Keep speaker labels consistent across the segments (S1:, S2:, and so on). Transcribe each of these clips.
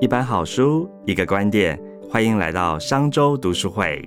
S1: 一本好书，一个观点，欢迎来到商周读书会。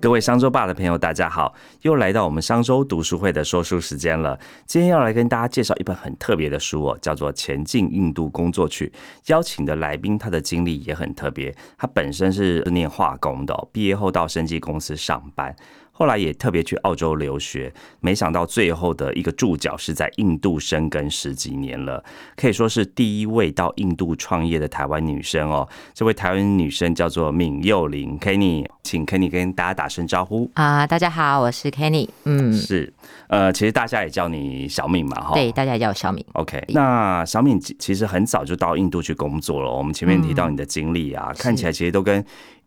S1: 各位商周爸的朋友，大家好，又来到我们商周读书会的说书时间了。今天要来跟大家介绍一本很特别的书哦，叫做《前进印度工作去》。邀请的来宾，他的经历也很特别，他本身是念化工的，毕业后到生技公司上班。后来也特别去澳洲留学，没想到最后的一个注脚是在印度生根十几年了，可以说是第一位到印度创业的台湾女生哦。这位台湾女生叫做闵幼玲 Kenny，请 Kenny 跟大家打声招呼
S2: 啊！大家好，我是 Kenny。
S1: 嗯，是，呃，其实大家也叫你小敏嘛，哈。
S2: 对，大家也叫我小敏。
S1: OK，那小敏其实很早就到印度去工作了。我们前面提到你的经历啊，看起来其实都跟。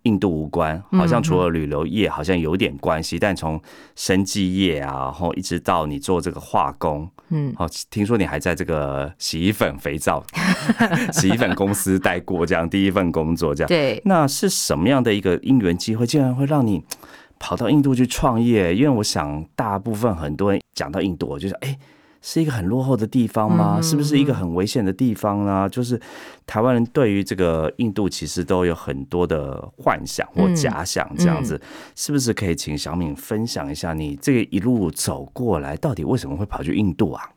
S1: 印度无关，好像除了旅游业好像有点关系，但从生技业啊，然后一直到你做这个化工，嗯，好，听说你还在这个洗衣粉、肥皂、洗衣粉公司待过，这样第一份工作，这样，
S2: 对，
S1: 那是什么样的一个因缘机会，竟然会让你跑到印度去创业？因为我想，大部分很多人讲到印度，我就想，哎。是一个很落后的地方吗？是不是一个很危险的地方呢？就是台湾人对于这个印度其实都有很多的幻想或假想，这样子是不是可以请小敏分享一下你这个一路走过来，到底为什么会跑去印度啊？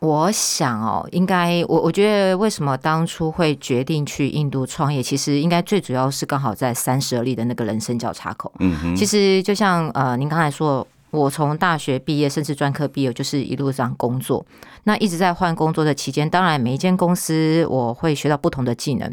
S2: 我想哦，应该我我觉得为什么当初会决定去印度创业，其实应该最主要是刚好在三十而立的那个人生交叉口。嗯哼，其实就像呃，您刚才说。我从大学毕业，甚至专科毕业，就是一路上工作。那一直在换工作的期间，当然每一间公司我会学到不同的技能。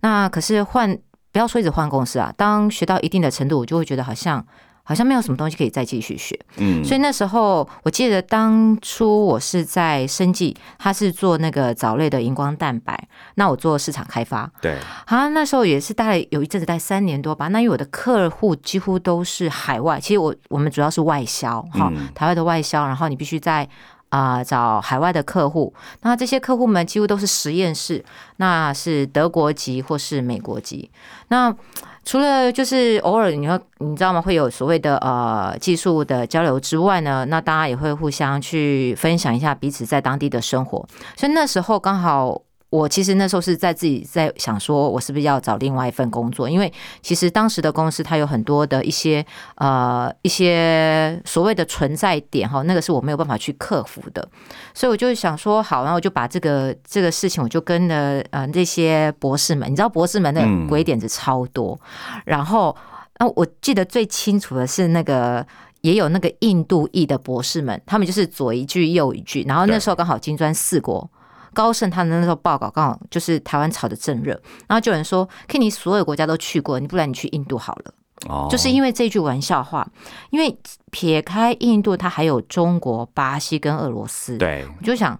S2: 那可是换，不要说一直换公司啊，当学到一定的程度，我就会觉得好像。好像没有什么东西可以再继续学，嗯，所以那时候我记得当初我是在生技，他是做那个藻类的荧光蛋白，那我做市场开发，
S1: 对，
S2: 好，那时候也是大概有一阵子待三年多吧。那因为我的客户几乎都是海外，其实我我们主要是外销，哈，台湾的外销，然后你必须在啊找海外的客户，那这些客户们几乎都是实验室，那是德国籍或是美国籍，那。除了就是偶尔你会你知道吗？会有所谓的呃技术的交流之外呢，那大家也会互相去分享一下彼此在当地的生活，所以那时候刚好。我其实那时候是在自己在想，说我是不是要找另外一份工作？因为其实当时的公司它有很多的一些呃一些所谓的存在点哈，那个是我没有办法去克服的，所以我就想说好，然后我就把这个这个事情，我就跟了呃那些博士们，你知道博士们的鬼点子超多，然后那我记得最清楚的是那个也有那个印度裔的博士们，他们就是左一句右一句，然后那时候刚好金砖四国。高盛他的那时候报告刚好就是台湾炒的正热，然后就有人说，可你所有国家都去过，你不然你去印度好了。哦，就是因为这句玩笑话，因为撇开印度，它还有中国、巴西跟俄罗斯。
S1: 对，
S2: 我就想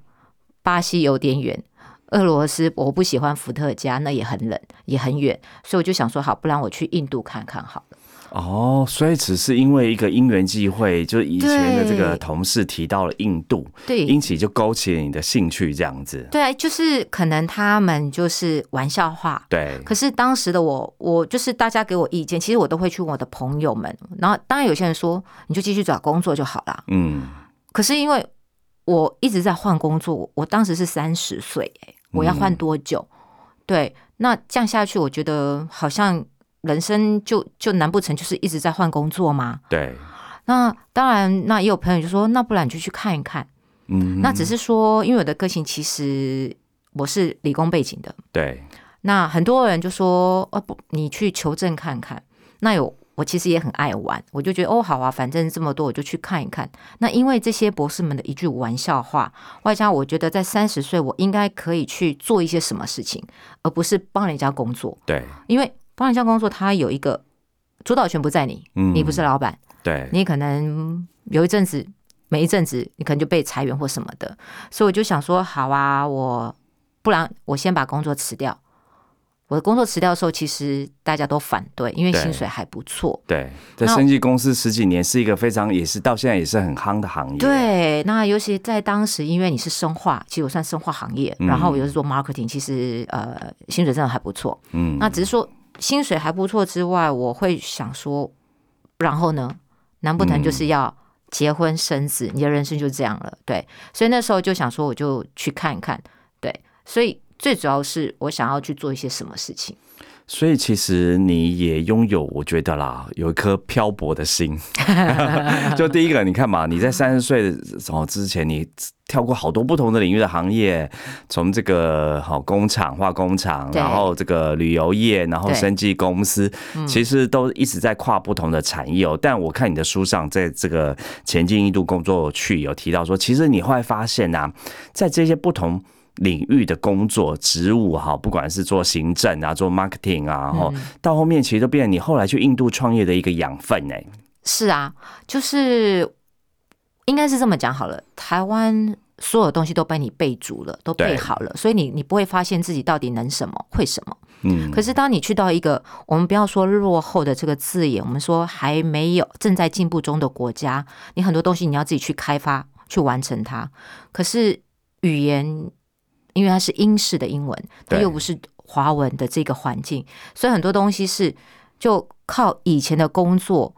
S2: 巴西有点远，俄罗斯我不喜欢伏特加，那也很冷，也很远，所以我就想说，好，不然我去印度看看好了。
S1: 哦，所以只是因为一个因缘际会，就是以前的这个同事提到了印度，
S2: 对，
S1: 因此就勾起了你的兴趣，这样子。
S2: 对，就是可能他们就是玩笑话，
S1: 对。
S2: 可是当时的我，我就是大家给我意见，其实我都会去问我的朋友们，然后当然有些人说你就继续找工作就好了，嗯。可是因为我一直在换工作，我当时是三十岁，哎，我要换多久？对，那这样下去，我觉得好像。人生就就难不成就是一直在换工作吗？
S1: 对。
S2: 那当然，那也有朋友就说，那不然你就去看一看。嗯。那只是说，因为我的个性其实我是理工背景的。
S1: 对。
S2: 那很多人就说，哦不，你去求证看看。那有我其实也很爱玩，我就觉得哦好啊，反正这么多，我就去看一看。那因为这些博士们的一句玩笑话，外加我觉得在三十岁，我应该可以去做一些什么事情，而不是帮人家工作。
S1: 对。
S2: 因为帮人家工作，它有一个主导权不在你，你不是老板，
S1: 对
S2: 你可能有一阵子，每一阵子你可能就被裁员或什么的，所以我就想说，好啊，我不然我先把工作辞掉。我的工作辞掉的时候，其实大家都反对，因为薪水还不错。
S1: 对，在生技公司十几年是一个非常也是到现在也是很夯的行业。
S2: 对，那尤其在当时，因为你是生化，其实我算生化行业，然后我又是做 marketing，其实呃薪水真的还不错。嗯，那只是说。薪水还不错之外，我会想说，然后呢？难不成就是要结婚生子，你的人生就这样了。对，所以那时候就想说，我就去看一看。对，所以最主要是我想要去做一些什么事情。
S1: 所以其实你也拥有，我觉得啦，有一颗漂泊的心。就第一个，你看嘛，你在三十岁的时候之前，你跳过好多不同的领域的行业，从这个好工厂、化工厂，然后这个旅游业，然后生技公司，其实都一直在跨不同的产业哦。但我看你的书上，在这个前进印度工作去有提到说，其实你会发现呐，在这些不同。领域的工作职务哈，不管是做行政啊，做 marketing 啊，然后，到后面其实都变成你后来去印度创业的一个养分哎。
S2: 是啊，就是应该是这么讲好了。台湾所有东西都被你备足了，都备好了，所以你你不会发现自己到底能什么，会什么。嗯。可是当你去到一个我们不要说落后的这个字眼，我们说还没有正在进步中的国家，你很多东西你要自己去开发去完成它。可是语言。因为它是英式的英文，它又不是华文的这个环境，所以很多东西是就靠以前的工作。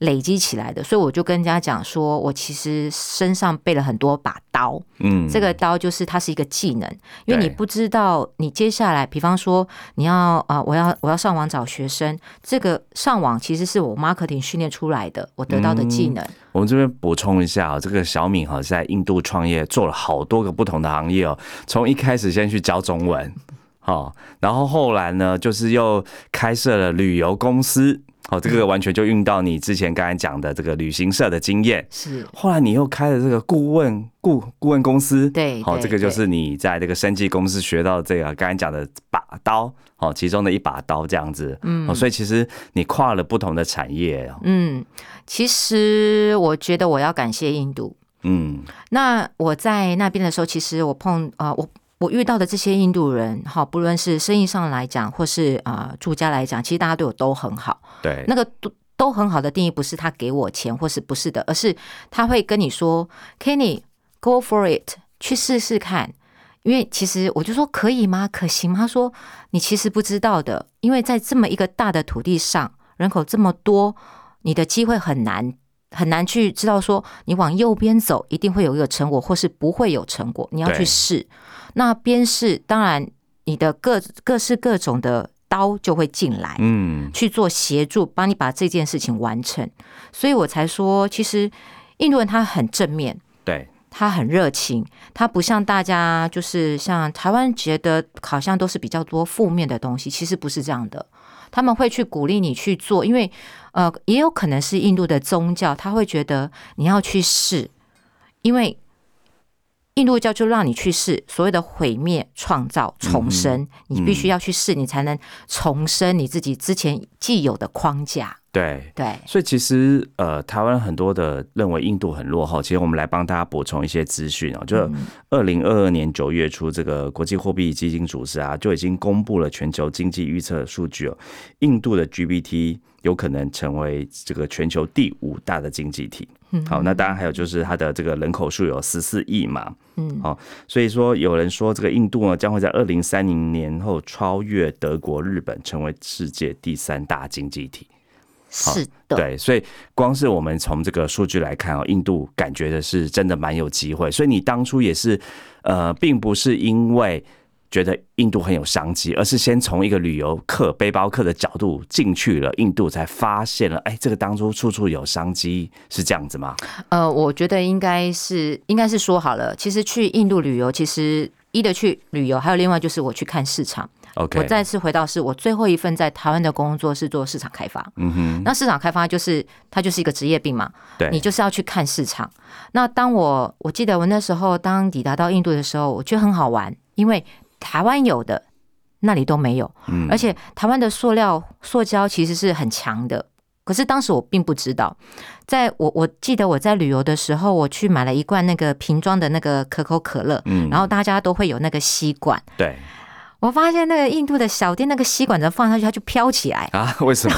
S2: 累积起来的，所以我就跟人家讲说，我其实身上备了很多把刀，嗯，这个刀就是它是一个技能，因为你不知道你接下来，比方说你要啊，我要我要上网找学生，这个上网其实是我 marketing 训练出来的，我得到的技能。
S1: 我们这边补充一下啊，这个小敏哈在印度创业做了好多个不同的行业哦，从一开始先去教中文，好，然后后来呢，就是又开设了旅游公司。哦，这个完全就用到你之前刚才讲的这个旅行社的经验。
S2: 是，
S1: 后来你又开了这个顾问顾顾问公司。
S2: 对，
S1: 好，这个就是你在这个生技公司学到这个刚才讲的把刀，哦，其中的一把刀这样子。嗯，哦所以其实你跨了不同的产业。
S2: 嗯，其实我觉得我要感谢印度。嗯，那我在那边的时候，其实我碰啊我。我遇到的这些印度人，哈，不论是生意上来讲，或是啊住家来讲，其实大家对我都很好。
S1: 对，
S2: 那个都都很好的定义，不是他给我钱，或是不是的，而是他会跟你说，Kenny，go for it，去试试看。因为其实我就说可以吗？可行吗？他说你其实不知道的，因为在这么一个大的土地上，人口这么多，你的机会很难很难去知道说你往右边走一定会有一个成果，或是不会有成果，你要去试。那边试当然，你的各各式各种的刀就会进来，嗯，去做协助，帮你把这件事情完成。所以我才说，其实印度人他很正面，
S1: 对，
S2: 他很热情，他不像大家就是像台湾觉得好像都是比较多负面的东西，其实不是这样的。他们会去鼓励你去做，因为呃，也有可能是印度的宗教，他会觉得你要去试，因为。印度教就让你去试所谓的毁灭、创造、重生，你必须要去试，你才能重生你自己之前既有的框架。
S1: 对
S2: 对，
S1: 所以其实呃，台湾很多的认为印度很落后，其实我们来帮大家补充一些资讯哦。就二零二二年九月初，这个国际货币基金组织啊，就已经公布了全球经济预测数据哦，印度的 GPT 有可能成为这个全球第五大的经济体。好，那当然还有就是它的这个人口数有十四亿嘛，嗯，好，所以说有人说这个印度呢将会在二零三零年后超越德国、日本，成为世界第三大经济体。
S2: 是的，
S1: 对，所以光是我们从这个数据来看哦，印度感觉的是真的蛮有机会。所以你当初也是呃，并不是因为。觉得印度很有商机，而是先从一个旅游客、背包客的角度进去了印度，才发现了，哎，这个当初处处有商机，是这样子吗？
S2: 呃，我觉得应该是，应该是说好了，其实去印度旅游，其实一的去旅游，还有另外就是我去看市场。
S1: OK，
S2: 我再次回到是我最后一份在台湾的工作是做市场开发。嗯哼，那市场开发就是它就是一个职业病嘛，
S1: 对，
S2: 你就是要去看市场。那当我我记得我那时候当抵达到印度的时候，我觉得很好玩，因为台湾有的那里都没有，而且台湾的塑料塑胶其实是很强的。可是当时我并不知道，在我我记得我在旅游的时候，我去买了一罐那个瓶装的那个可口可乐，嗯，然后大家都会有那个吸管，
S1: 对，
S2: 我发现那个印度的小店那个吸管子放上去它就飘起来
S1: 啊？为什么？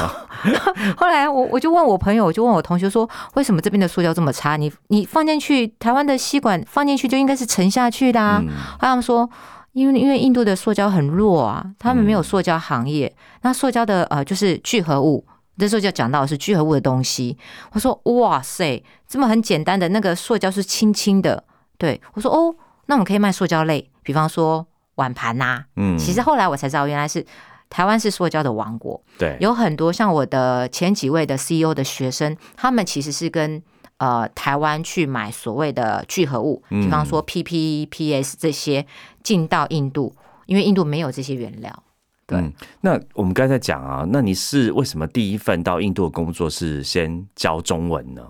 S2: 后来我我就问我朋友，我就问我同学说，为什么这边的塑胶这么差？你你放进去台湾的吸管放进去就应该是沉下去的啊？他们说。因为因为印度的塑胶很弱啊，他们没有塑胶行业，那塑胶的呃就是聚合物那时候就讲到的是聚合物的东西。我说哇塞，这么很简单的那个塑胶是轻轻的。对我说哦，那我们可以卖塑胶类，比方说碗盘呐。嗯，其实后来我才知道，原来是台湾是塑胶的王国。
S1: 对，
S2: 有很多像我的前几位的 CEO 的学生，他们其实是跟呃台湾去买所谓的聚合物，比方说 PP、PS 这些进到印度，因为印度没有这些原料。
S1: 嗯，那我们刚才讲啊，那你是为什么第一份到印度的工作是先教中文呢？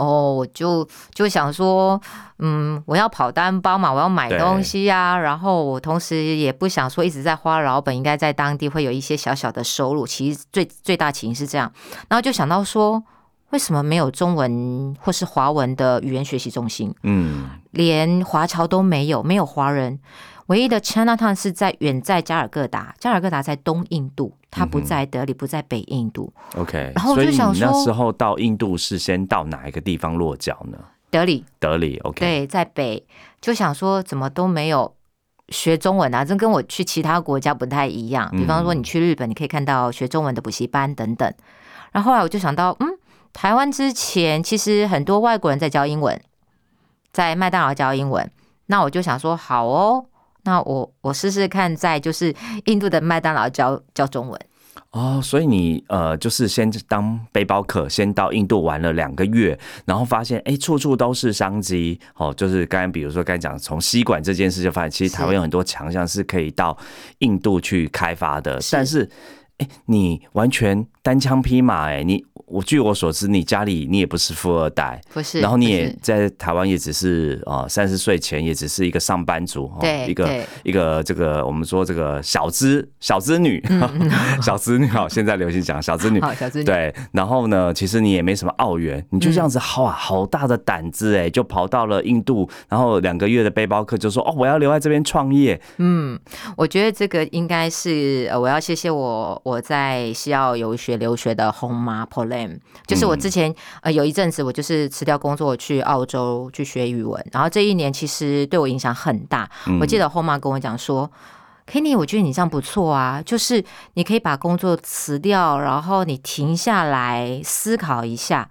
S2: 哦，我就就想说，嗯，我要跑单包嘛，我要买东西呀，然后我同时也不想说一直在花老本，应该在当地会有一些小小的收入。其实最最大起因是这样，然后就想到说，为什么没有中文或是华文的语言学习中心？嗯，连华侨都没有，没有华人。唯一的 Chinatown 是在远在加尔各答，加尔各答在东印度，它不在德里，不在北印度。
S1: OK，
S2: 然后我就想说，
S1: 那时候到印度是先到哪一个地方落脚呢？
S2: 德里，
S1: 德里。OK，
S2: 对，在北，就想说怎么都没有学中文啊？这跟我去其他国家不太一样。比方说，你去日本，你可以看到学中文的补习班等等。然后后来我就想到，嗯，台湾之前其实很多外国人在教英文，在麦当劳教英文。那我就想说，好哦。那我我试试看，在就是印度的麦当劳教教中文。
S1: 哦，所以你呃就是先当背包客，先到印度玩了两个月，然后发现哎处处都是商机。哦，就是刚刚比如说刚才讲从吸管这件事，就发现其实台湾有很多强项是可以到印度去开发的，但是哎你完全单枪匹马哎你。我据我所知，你家里你也不是富二代，
S2: 不是，
S1: 然后你也在台湾也只是啊三十岁前也只是一个上班族，
S2: 对，
S1: 一个一个这个我们说这个小资小资女，小资女好，现在流行讲小资女，
S2: 好小资女，
S1: 对，然后呢，其实你也没什么澳元，你就这样子，哇，好大的胆子哎，就跑到了印度，然后两个月的背包客就说哦，我要留在这边创业，
S2: 嗯，我觉得这个应该是呃，我要谢谢我我在西澳游学留学的红妈 Pauline。就是我之前呃有一阵子我就是辞掉工作去澳洲去学语文，然后这一年其实对我影响很大。我记得后妈跟我讲说，Kenny，我觉得你这样不错啊，就是你可以把工作辞掉，然后你停下来思考一下，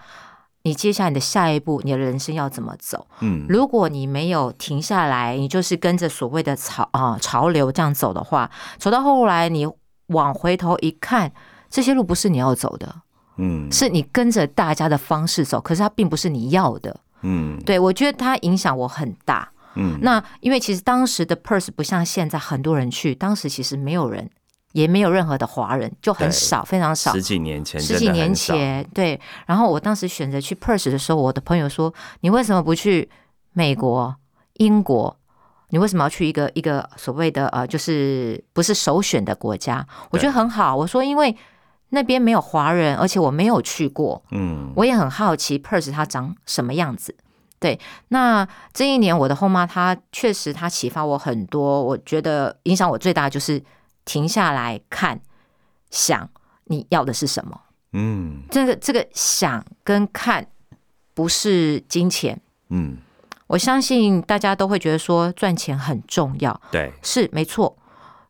S2: 你接下来的下一步，你的人生要怎么走？嗯，如果你没有停下来，你就是跟着所谓的潮啊潮流这样走的话，走到后来你往回头一看，这些路不是你要走的。嗯，是你跟着大家的方式走，可是它并不是你要的。嗯，对我觉得它影响我很大。嗯，那因为其实当时的 Purse 不像现在很多人去，当时其实没有人，也没有任何的华人，就很少，非常少。
S1: 十几年前，
S2: 十几年前，对。然后我当时选择去 Purse 的时候，我的朋友说：“你为什么不去美国、英国？你为什么要去一个一个所谓的呃，就是不是首选的国家？”我觉得很好。我说因为。那边没有华人，而且我没有去过，嗯，我也很好奇 Purse 它长什么样子。对，那这一年我的后妈她确实她启发我很多，我觉得影响我最大就是停下来看，想你要的是什么。嗯，这个这个想跟看不是金钱。嗯，我相信大家都会觉得说赚钱很重要，
S1: 对，
S2: 是没错，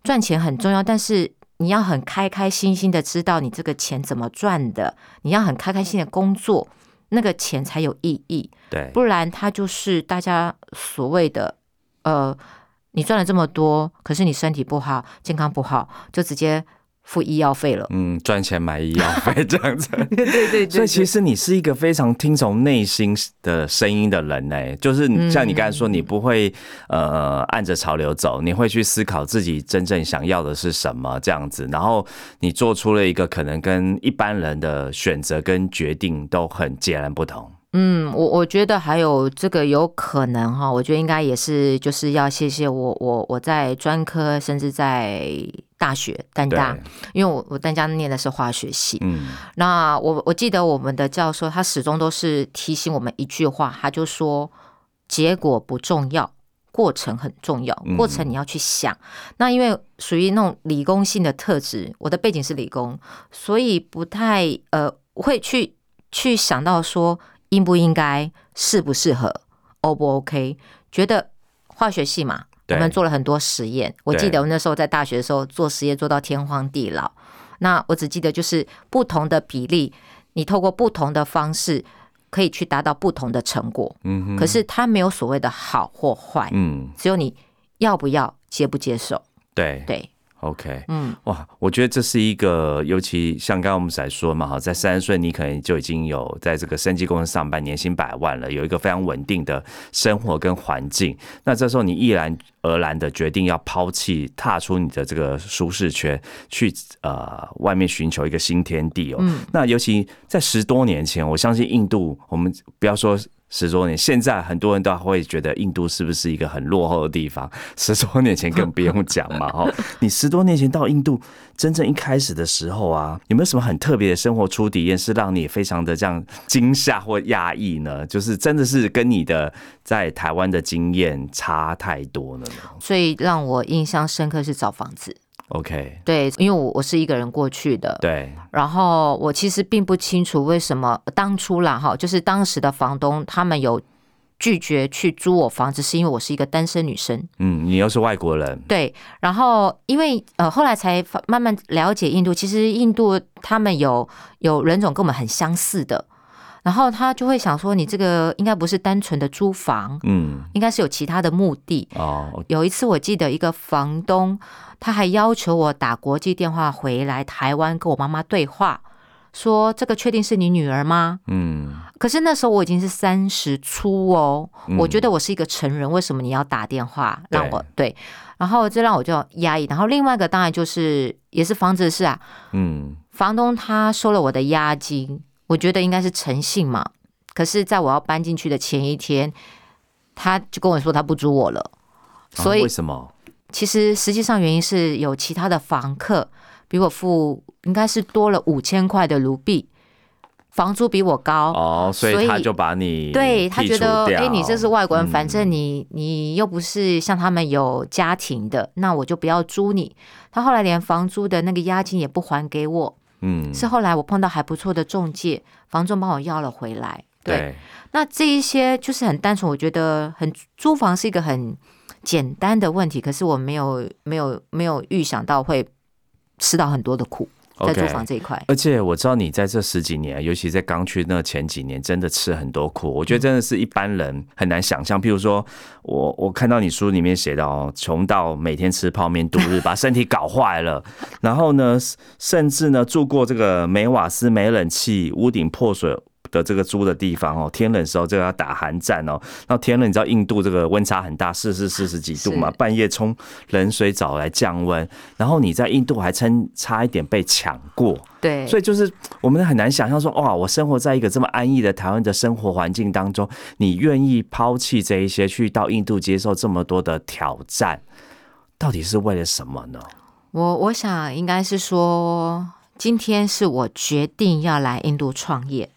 S2: 赚钱很重要，但是。你要很开开心心的知道你这个钱怎么赚的，你要很开开心的工作，那个钱才有意义。
S1: 对，
S2: 不然它就是大家所谓的，呃，你赚了这么多，可是你身体不好，健康不好，就直接。付医药费了，
S1: 嗯，赚钱买医药费 这样子，
S2: 对对对，
S1: 所以其实你是一个非常听从内心的声音的人呢，就是像你刚才说，你不会呃按着潮流走，你会去思考自己真正想要的是什么这样子，然后你做出了一个可能跟一般人的选择跟决定都很截然不同。
S2: 嗯，我我觉得还有这个有可能哈，我觉得应该也是就是要谢谢我我我在专科，甚至在大学丹大，因为我我丹家念的是化学系。嗯，那我我记得我们的教授他始终都是提醒我们一句话，他就说结果不重要，过程很重要，过程你要去想。那因为属于那种理工性的特质，我的背景是理工，所以不太呃会去去想到说。应不应该适不适合，O 不 OK？觉得化学系嘛，我们做了很多实验。我记得我那时候在大学的时候做实验做到天荒地老，那我只记得就是不同的比例，你透过不同的方式可以去达到不同的成果。
S1: 嗯哼，
S2: 可是它没有所谓的好或坏，
S1: 嗯，
S2: 只有你要不要接不接受。
S1: 对
S2: 对，
S1: ，OK，
S2: 嗯，
S1: 哇，我觉得这是一个，尤其像刚刚我们才说嘛，哈，在三十岁你可能就已经有在这个生技公司上班，年薪百万了，有一个非常稳定的生活跟环境。那这时候你毅然而然的决定要抛弃，踏出你的这个舒适圈，去呃外面寻求一个新天地哦。
S2: 嗯
S1: 那尤其在十多年前，我相信印度，我们不要说。十多年，现在很多人都会觉得印度是不是一个很落后的地方？十多年前更不用讲嘛，哈！你十多年前到印度，真正一开始的时候啊，有没有什么很特别的生活初体验，是让你非常的这样惊吓或压抑呢？就是真的是跟你的在台湾的经验差太多了呢
S2: 最让我印象深刻是找房子。
S1: ？OK，
S2: 对，因为我我是一个人过去的，
S1: 对，
S2: 然后我其实并不清楚为什么当初啦哈，就是当时的房东他们有拒绝去租我房子，是因为我是一个单身女生。
S1: 嗯，你又是外国人，
S2: 对，然后因为呃后来才发慢慢了解印度，其实印度他们有有人种跟我们很相似的，然后他就会想说，你这个应该不是单纯的租房，
S1: 嗯，
S2: 应该是有其他的目的。
S1: 哦，
S2: 有一次我记得一个房东，他还要求我打国际电话回来台湾跟我妈妈对话，说这个确定是你女儿吗？
S1: 嗯，
S2: 可是那时候我已经是三十出哦，
S1: 嗯
S2: 我觉得我是一个成人，为什么你要打电话让我对？然后这让我就压抑。然后另外一个当然就是也是房子的事啊，
S1: 嗯，
S2: 房东他收了我的押金，我觉得应该是诚信嘛。可是在我要搬进去的前一天，他就跟我说他不租我了，所以
S1: 啊为什么？
S2: 其实实际上原因是有其他的房客比我付应该是多了五千块的卢币，房租比我高。
S1: 哦，所
S2: 所以
S1: 以他就把你
S2: 对他觉得，
S1: 掉
S2: 哎，你这是外国人，
S1: 嗯
S2: 反正你你又不是像他们有家庭的，那我就不要租你。他后来连房租的那个押金也不还给我，
S1: 嗯，
S2: 是后来我碰到还不错的中介，房仲帮我要了回来。对，
S1: 对，
S2: 那这一些就是很单纯，我觉得很租房是一个很简单的问题，可是我没有没有没有预想到会吃到很多的苦在租
S1: OK
S2: 房这一块。
S1: 而且我知道你在这十几年，尤其在刚去那前几年，真的吃很多苦。我觉得真的是一般人很难想象。譬如说，我我看到你书里面写到哦，穷到每天吃泡面度日，把身体搞坏了。然后呢，甚至呢住过这个没瓦斯、没冷气、屋顶破损。的这个租的地方哦，天冷的时候就要打寒战哦。那天冷，你知道印度这个温差很大，摄氏四十几度嘛，半夜冲冷水澡来降温。然后你在印度还差差一点被抢过，
S2: 对，
S1: 所以就是我们很难想象说，哇，我生活在一个这么安逸的台湾的生活环境当中，你愿意抛弃这一些，去到印度接受这么多的挑战，到底是为了什么呢？
S2: 我我想应该是说，今天是我决定要来印度创业，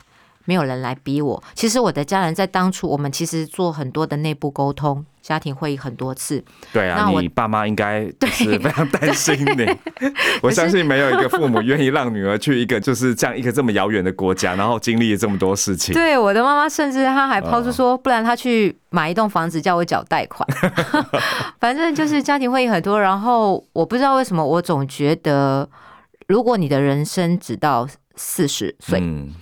S2: 没有人来逼我。其实我的家人在当初，我们其实做很多的内部沟通，家庭会议很多次。
S1: 对啊，你爸妈应该是非常 担心你。我相信没有一个父母愿意让女儿去一个就是这样一个这么遥远的国家，然后经历了这么多事情。
S2: 对，我的妈妈甚至她还抛出说，不然她去买一栋房子，叫我缴贷款。反正就是家庭会议很多，然后我不知道为什么，我总觉得，如果你的人生只到四十岁，
S1: 嗯，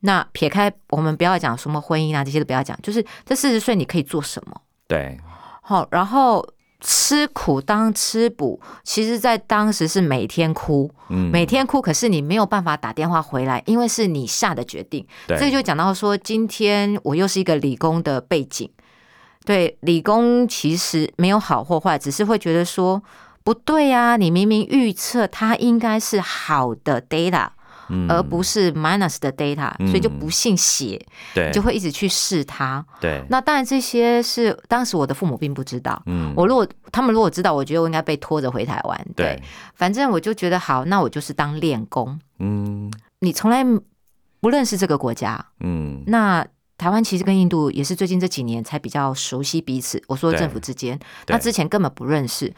S2: 那撇开我们不要讲什么婚姻啊这些都不要讲，就是这四十岁你可以做什么？
S1: 对，
S2: 好，然后吃苦当吃补，其实在当时是每天哭，
S1: 嗯，
S2: 每天哭，可是你没有办法打电话回来，因为是你下的决定。
S1: 对
S2: 这就讲到说，今天我又是一个理工的背景，对理工其实没有好或坏，只是会觉得说不对呀、你明明预测它应该是好的 data，、
S1: 嗯
S2: 而不是 minus 的 data，、
S1: 嗯
S2: 所以就不信邪，
S1: 对，
S2: 就会一直去试它。
S1: 对，
S2: 那当然，这些是当时我的父母并不知道。
S1: 嗯，
S2: 我如果他们如果知道，我觉得我应该被拖着回台湾。
S1: 对，
S2: 反正我就觉得好，那我就是当练功。
S1: 嗯
S2: 你从来不认识这个国家，
S1: 嗯，
S2: 那台湾其实跟印度也是最近这几年才比较熟悉彼此。我说政府之间，
S1: 对
S2: 那之前根本不认识。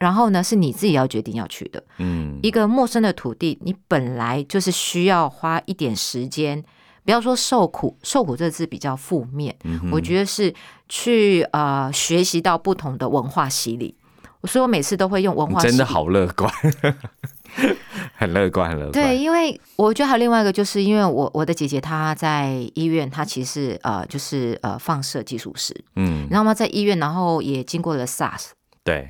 S2: 然后呢，是你自己要决定要去的
S1: 嗯
S2: 一个陌生的土地，你本来就是需要花一点时间。不要说受苦，受苦这个字比较负面，
S1: 嗯
S2: 我觉得是去呃学习到不同的文化洗礼。所以我每次都会用文化洗礼
S1: 真的好乐观。很乐观，很乐观。
S2: 对，因为我觉得还有另外一个，就是因为我我的姐姐她在医院，她其实呃就是呃放射技术师，嗯，然后嘛在医院，然后也经过了 SARS，
S1: 对。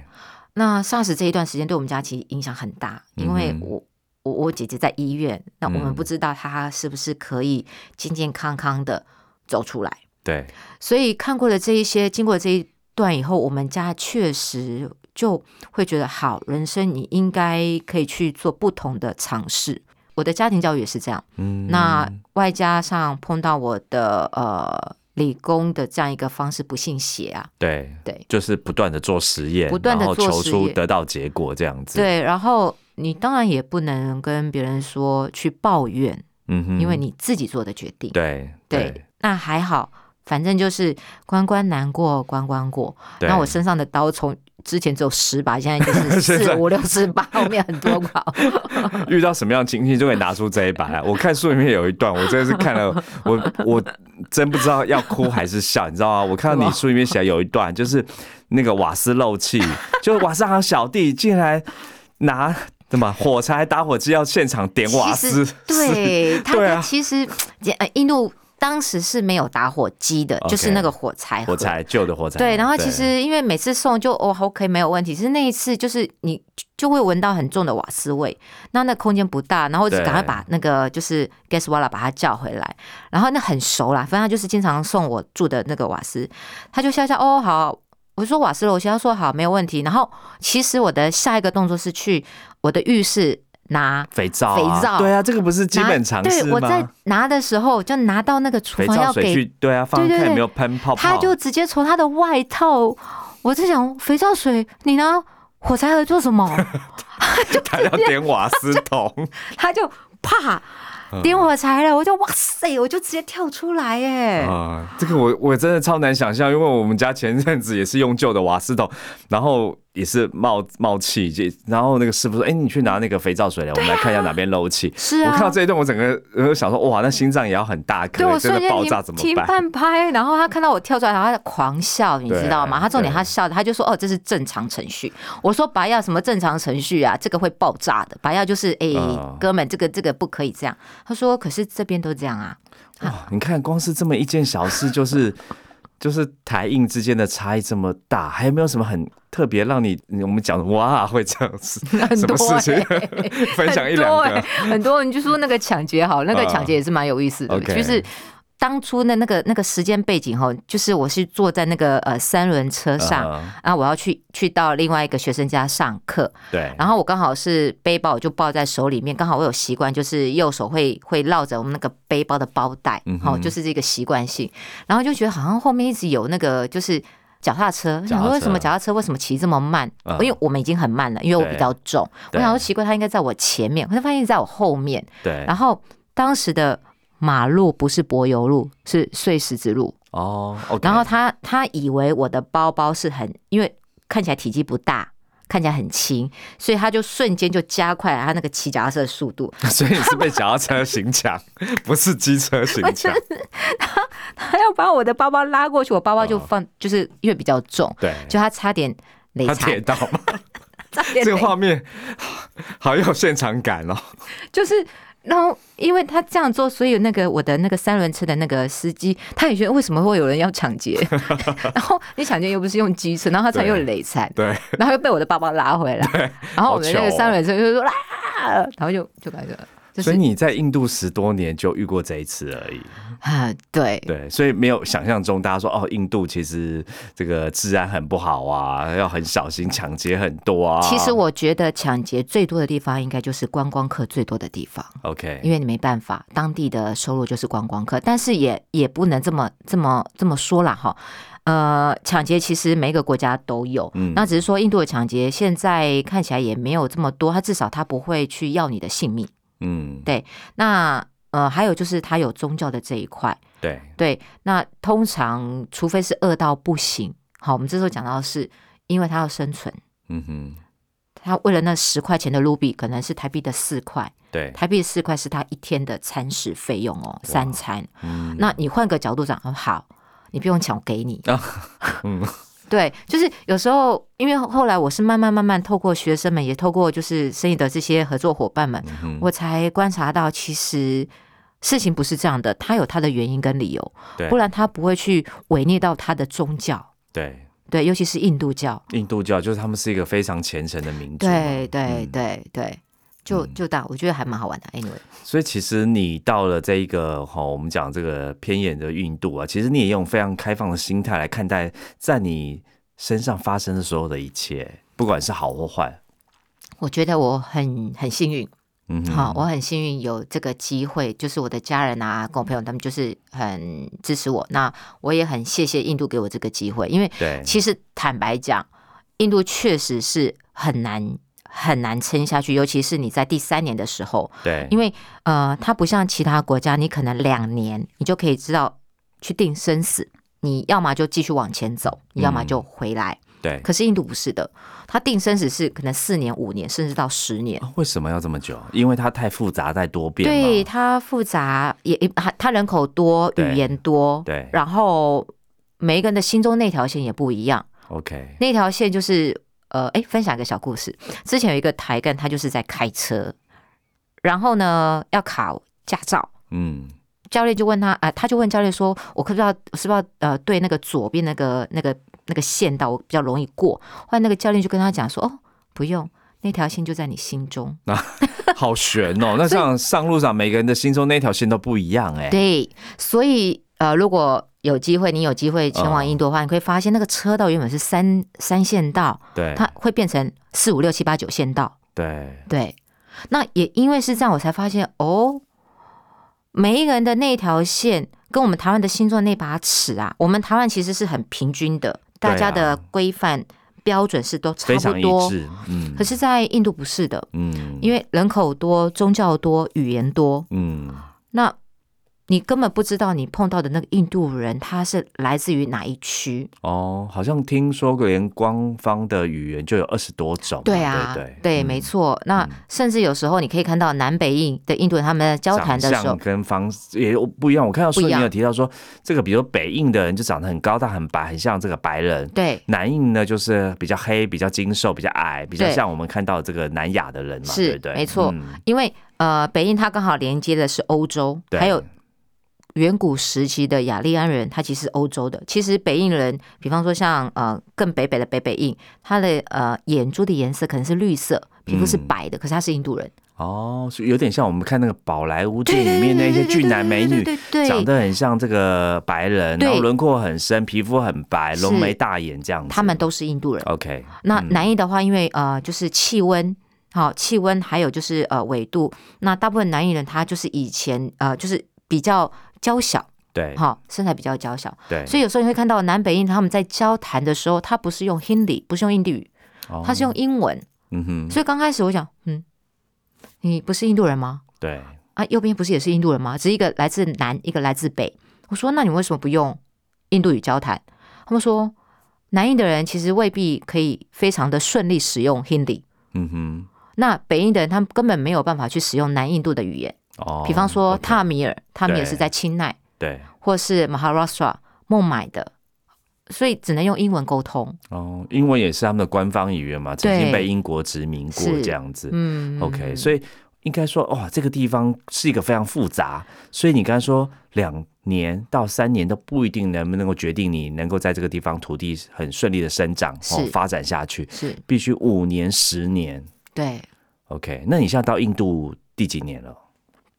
S2: 那 SARS 这一段时间对我们家其实影响很大，因为我我我姐姐在医院，那我们不知道她是不是可以健健康康的走出来。
S1: 对，
S2: 所以看过了这一些，经过这一段以后，我们家确实就会觉得，好，人生你应该可以去做不同的尝试。我的家庭教育也是这样，嗯，那外加上碰到我的呃理工的这样一个方式，不信邪啊，
S1: 对
S2: 对，
S1: 就是不断的做实验，
S2: 不断的
S1: 求出得到结果这样子。
S2: 对，然后你当然也不能跟别人说去抱怨，嗯哼，因为你自己做的决定，
S1: 对
S2: 对，那还好。反正就是关关难过关关过，那我身上的刀从之前只有十把，现在就是四五六十把，后面很多把。
S1: 遇到什么样情形就可以拿出这一把来。我看书里面有一段，我真的是看了，我我真不知道要哭还是笑，你知道吗？我看到你书里面写有一段，就是那个瓦斯漏气，就瓦斯行小弟竟然拿什么火柴打火机要现场点瓦斯，
S2: 对，他其实呃印度。当时是没有打火机的，就是那个火柴
S1: 火柴旧的火柴。
S2: 对，然后其实因为每次送就哦 OK 没有问题，其实那一次就是你就会闻到很重的瓦斯味，那那空间不大，然后就赶快把那个就是 gas wala 把他叫回来，然后那很熟啦，反正他就是经常送我住的那个瓦斯，他就笑笑哦好，我说瓦斯楼下，他说好没有问题，然后其实我的下一个动作是去我的浴室。拿
S1: 肥皂，
S2: 肥皂，
S1: 对啊，这个不是基本常识
S2: 吗？对，我在拿的时候就拿到那个厨房要给，
S1: 对啊，放开没有喷泡泡，
S2: 他就直接从他的外套，我在想肥皂水，你呢？火柴盒做什么？
S1: 他要点瓦斯桶，
S2: 他就啪。点火柴了，我就哇塞，我就直接跳出来耶！
S1: 啊，这个我我真的超难想象，因为我们家前阵子也是用旧的瓦斯桶，然后也是冒冒气，就然后那个师傅说：“哎，你去拿那个肥皂水来，我们来看一下哪边漏气。”
S2: 是啊，
S1: 我看到这一段，我整个呃想说：“哇，那心脏也要很大颗，真的爆炸怎么办？”
S2: 停半拍，然后他看到我跳出来，然后他狂笑，你知道吗？他重点他笑的，他就说：“哦，这是正常程序。”我说：“白药什么正常程序啊？这个会爆炸的。白药就是哎，哥们，这个这个不可以这样。”他说：“可是这边都这样啊！
S1: 哇，你看，光是这么一件小事，就是就是台印之间的差异这么大，还有没有什么很特别让你我们讲哇会这样子？很多事情？分享一两个，
S2: 很多人就说那个抢劫好，那个抢劫也是蛮有意思的，就是。当初的那个那个时间背景哈，就是我是坐在那个呃三轮车上，然后我要去去到另外一个学生家上课，
S1: 对，
S2: 然后我刚好是背包，我就抱在手里面，刚好我有习惯，就是右手会会绕着我们那个背包的包带，好，就是这个习惯性，然后就觉得好像后面一直有那个就是脚踏车，想说为什么脚踏车为什么骑这么慢？因为我们已经很慢了，因为我比较重，我想说奇怪，他应该在我前面，可是发现在我后面，
S1: 对，
S2: 然后当时的。马路不是柏油路，是碎石子路
S1: 哦。
S2: 然后他他以为我的包包是很，因为看起来体积不大，看起来很轻，所以他就瞬间就加快了他那个骑脚踏车的速度。
S1: 所以你是被脚踏车行抢，不是机车行抢。
S2: 他 他要把我的包包拉过去，我包包就放，就是因为比较重，
S1: 对，
S2: 就他差点雷
S1: 踩到吗？这个画面好有现场感哦，
S2: 就是。然后，因为他这样做，所以那个我的那个三轮车的那个司机，他也觉得为什么会有人要抢劫？然后你抢劫又不是用机车，然后他才又 累惨，
S1: 对，
S2: 然后又被我的包包拉回来，然后我们那个三轮车就说啦，然后就就感觉。
S1: 所以你在印度十多年就遇过这一次而已
S2: 啊？对
S1: 对，所以没有想象中大家说哦，印度其实这个治安很不好啊，要很小心，抢劫很多啊。
S2: 其实我觉得抢劫最多的地方应该就是观光客最多的地方。
S1: OK，
S2: 因为你没办法，当地的收入就是观光客，但是也也不能这么这么这么说了哈。呃，抢劫其实每个国家都有，嗯那只是说印度的抢劫现在看起来也没有这么多，他至少他不会去要你的性命。嗯，对，那呃，还有就是他有宗教的这一块，
S1: 对。
S2: 对，那通常除非是饿到不行，好，我们这时候讲到是因为他要生存，嗯哼，他为了那十块钱的卢比，可能是台币的四块，
S1: 对，
S2: 台币四块是他一天的餐食费用哦，三餐，嗯，那你换个角度讲，好，你不用抢，我给你，嗯，对，就是有时候，因为后来我是慢慢慢慢透过学生们，也透过就是生意的这些合作伙伴们，我才观察到，其实事情不是这样的，他有他的原因跟理由，不然他不会去违逆到他的宗教。
S1: 对
S2: 对，尤其是印度教，
S1: 印度教就是他们是一个非常虔诚的民族。
S2: 对对对对。就就到，我觉得还蛮好玩的。Anyway，
S1: 所以其实你到了这一个哈，我们讲这个偏远的印度啊，其实你也用非常开放的心态来看待在你身上发生的所有的一切，不管是好或坏。
S2: 我觉得我很很幸运，嗯，好，我很幸运有这个机会，就是我的家人啊，跟我朋友他们就是很支持我。那我也很谢谢印度给我这个机会，因为
S1: 对，
S2: 其实坦白讲，印度确实是很难。很难撑下去，尤其是你在第三年的时候，
S1: 对，
S2: 因为呃，它不像其他国家，你可能两年你就可以知道去定生死，你要么就继续往前走，你要么就回来，
S1: 对。
S2: 可是印度不是的，它定生死是可能四年、五年，甚至到十年。
S1: 为什么要这么久？因为它太复杂、太多变。
S2: 对，它复杂，也它它人口多，语言多，
S1: 对。
S2: 然后每一个人的心中那条线也不一样。
S1: OK，
S2: 那条线就是。呃，哎，分享一个小故事。之前有一个台干，他就是在开车，然后呢要考驾照。嗯，教练就问他，啊，他就问教练说：“我可不知道是不是要呃对那个左边那个那个那个线道比较容易过？”后来那个教练就跟他讲说：“哦，不用，那条线就在你心中。”
S1: 啊，好悬哦！那这样上路上每个人的心中那条线都不一样哎。
S2: 对，所以呃，如果有机会，你有机会前往印度的话，你会发现那个车道原本是三三线道，
S1: 对，
S2: 它会变成四五六七八九线道，
S1: 对
S2: 对。那也因为是这样，我才发现哦，每一个人的那条线跟我们台湾的星座那把尺啊，我们台湾其实是很平均的，大家的规范标准是都差不多，嗯。可是，在印度不是的，嗯，因为人口多、宗教多、语言多，嗯，那。你根本不知道你碰到的那个印度人他是来自于哪一区
S1: 哦，好像听说连官方的语言就有二十多种。
S2: 对啊，对对，没错。那甚至有时候你可以看到南北印的印度人他们交谈的时候
S1: 跟方也不一样。我看到书里面有提到说，这个比如北印的人就长得很高大很白，很像这个白人。
S2: 对，
S1: 南印呢就是比较黑、比较精瘦、比较矮，比较像我们看到这个南亚的人嘛，对不对？
S2: 没错，因为呃，北印它刚好连接的是欧洲，还有。远古时期的雅利安人，他其实是欧洲的。其实北印人，比方说像呃更北北的北北印，他的呃眼珠的颜色可能是绿色，皮肤是白的，可是他是印度人。
S1: 哦，有点像我们看那个宝莱坞电影里面那些俊男美女，长得很像这个白人，然后轮廓很深，皮肤很白，浓眉大眼这样子。
S2: 他们都是印度人。
S1: OK，
S2: 那南印的话，因为呃就是气温，好气温，还有就是呃纬度，那大部分南印人他就是以前呃就是比较。娇小，
S1: 对，
S2: 好，身材比较娇小，
S1: 对，
S2: 所以有时候你会看到南北印他们在交谈的时候，他不是用 Hindi，不是用印地语，他是用英文，嗯哼，所以刚开始我想，嗯，你不是印度人吗？
S1: 对，
S2: 啊，右边不是也是印度人吗？只是一个来自南，一个来自北。我说，那你为什么不用印度语交谈？他们说，南印的人其实未必可以非常的顺利使用 Hindi，嗯哼，那北印的人他们根本没有办法去使用南印度的语言。哦，比方说塔米尔，他们也是在钦奈，
S1: 对，
S2: 或是 Maharashtra 孟买的，所以只能用英文沟通。
S1: 哦，英文也是他们的官方语言嘛，曾经被英国殖民过这样子。嗯，OK，所以应该说，哇，这个地方是一个非常复杂。所以你刚才说两年到三年都不一定能不能够决定你能够在这个地方土地很顺利的生长哦发展下去，
S2: 是
S1: 必须五年十年。
S2: 对
S1: ，OK，那你现在到印度第几年了？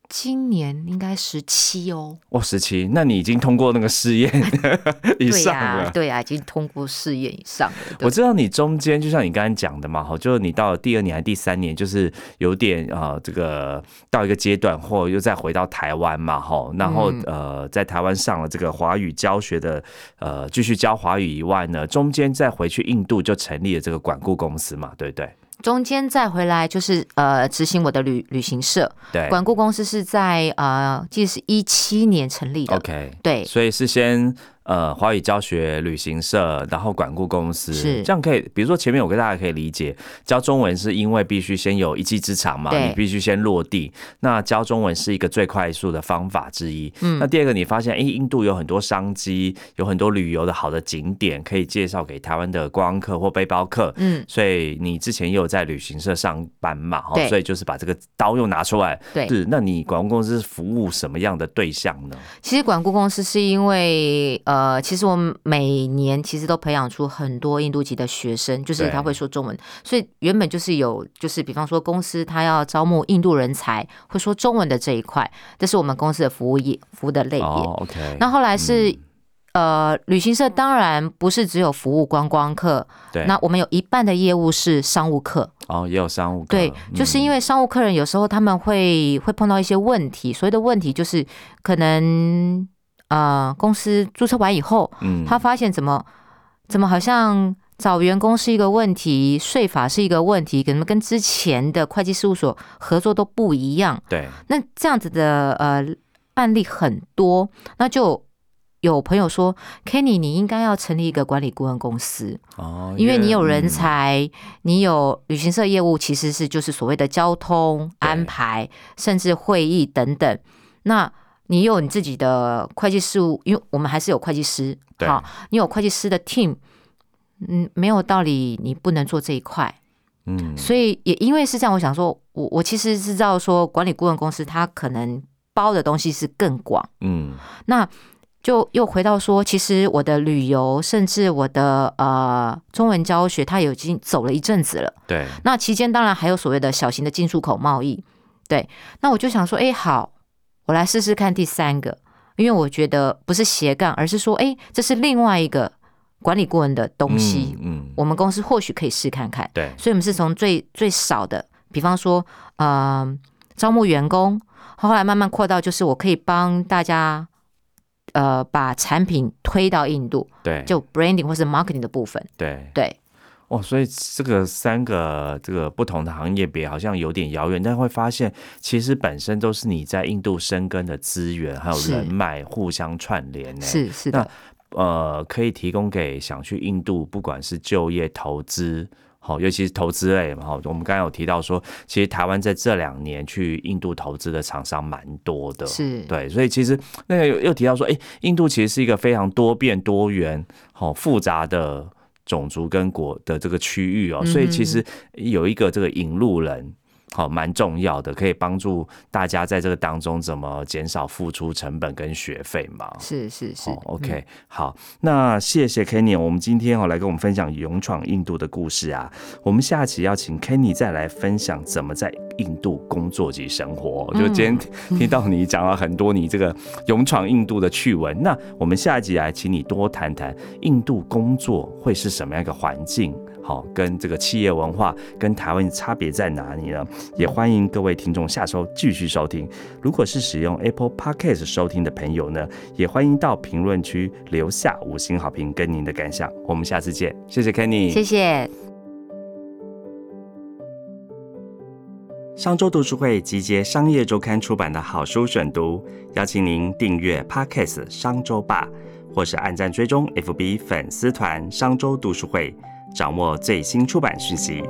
S2: 今年应该十七哦，
S1: 哦，十七，那你已经通过那个试验 以上了，
S2: 对啊，已经通过试验以上了。
S1: 我知道你中间就像你刚才讲的嘛，哈，就是你到了第二年还是第三年，就是有点啊，这个到一个阶段，或又再回到台湾嘛，哈，然后呃，在台湾上了这个华语教学的，呃，继续教华语以外呢，中间再回去印度就成立了这个管顾公司嘛，对不对？
S2: 中间再回来就是呃执行我的旅旅行社，
S1: 对，
S2: 管顾公司是在呃，记得是一七年成立的。
S1: OK，
S2: 对，
S1: 所以是先呃华语教学、旅行社，然后管顾公司，
S2: 是
S1: 这样可以。比如说前面我跟大家可以理解，教中文是因为必须先有一技之长嘛，你必须先落地。那教中文是一个最快速的方法之一。嗯，那第二个你发现，哎，印度有很多商机，有很多旅游的好的景点可以介绍给台湾的观光客或背包客。嗯，所以你之前也有在旅行社上班嘛？所以就是把这个刀又拿出来。
S2: 对，
S1: 是。那你管顾公司服务什么样的对象呢？
S2: 其实管顾公司是因为，呃，其实我们每年其实都培养出很多印度籍的学生，就是他会说中文，所以原本就是有，就是比方说公司他要招募印度人才会说中文的这一块，这是我们公司的服务业服务的类别。
S1: OK。
S2: 那后来是。呃，旅行社当然不是只有服务观光客，
S1: 对。
S2: 那我们有一半的业务是商务客，
S1: 哦，也有商务客。
S2: 对，就是因为商务客人有时候他们会会碰到一些问题，所谓的问题就是可能呃，公司注册完以后，嗯，他发现怎么怎么好像找员工是一个问题，税法是一个问题，可能跟之前的会计事务所合作都不一样。
S1: 对，
S2: 那这样子的呃案例很多，那就。有朋友说，Kenny，你应该要成立一个管理顾问公司哦，因为你有人才，你有旅行社业务，其实是就是所谓的交通安排，甚至会议等等。那你有你自己的会计事务，因为我们还是有会计师，
S1: 好，
S2: 你有会计师的 team，嗯，没有道理你不能做这一块，嗯，所以也因为是这样，我想说，我我其实是知道说，管理顾问公司它可能包的东西是更广，嗯，那。就又回到说，其实我的旅游，甚至我的呃中文教学，它已经走了一阵子了。
S1: 对。
S2: 那期间当然还有所谓的小型的进出口贸易。对。那我就想说，哎，好，我来试试看第三个，因为我觉得不是斜杠，而是说，哎，这是另外一个管理顾问的东西。嗯。我们公司或许可以试看看。
S1: 对。
S2: 所以，我们是从最最少的，比方说，呃，招募员工，后来慢慢扩到，就是我可以帮大家。呃，把产品推到印度，
S1: 对，
S2: 就 branding 或是 marketing 的部分，
S1: 对
S2: 对，
S1: 哦，所以这个三个这个不同的行业别好像有点遥远，但会发现其实本身都是你在印度生根的资源，还有人脉互相串联呢，
S2: 是是的，
S1: 呃，可以提供给想去印度，不管是就业、投资。好，尤其是投资类嘛，哈，我们刚刚有提到说，其实台湾在这两年去印度投资的厂商蛮多的，
S2: 是
S1: 对，所以其实那个又提到说，哎，印度其实是一个非常多变、多元、好复杂的种族跟国的这个区域哦，所以其实有一个这个引路人。好，蛮重要的，可以帮助大家在这个当中怎么减少付出成本跟学费嘛？
S2: 是是是
S1: ，OK，好，那谢谢 Kenny，我们今天哦来跟我们分享勇闯印度的故事啊，我们下期要请 Kenny 再来分享怎么在印度工作及生活。就今天听到你讲了很多你这个勇闯印度的趣闻，那我们下一集来请你多谈谈印度工作会是什么样一个环境。好，跟这个企业文化跟台湾差别在哪里呢？也欢迎各位听众下周继续收听。如果是使用 Apple Podcast 收听的朋友呢，也欢迎到评论区留下五星好评跟您的感想。我们下次见，谢谢 Kenny，
S2: 谢谢。
S1: 商周读书会集结商业周刊出版的好书选读，邀请您订阅 Podcast 商周吧，或是按赞追踪 FB 粉丝团商周读书会。掌握最新出版讯息。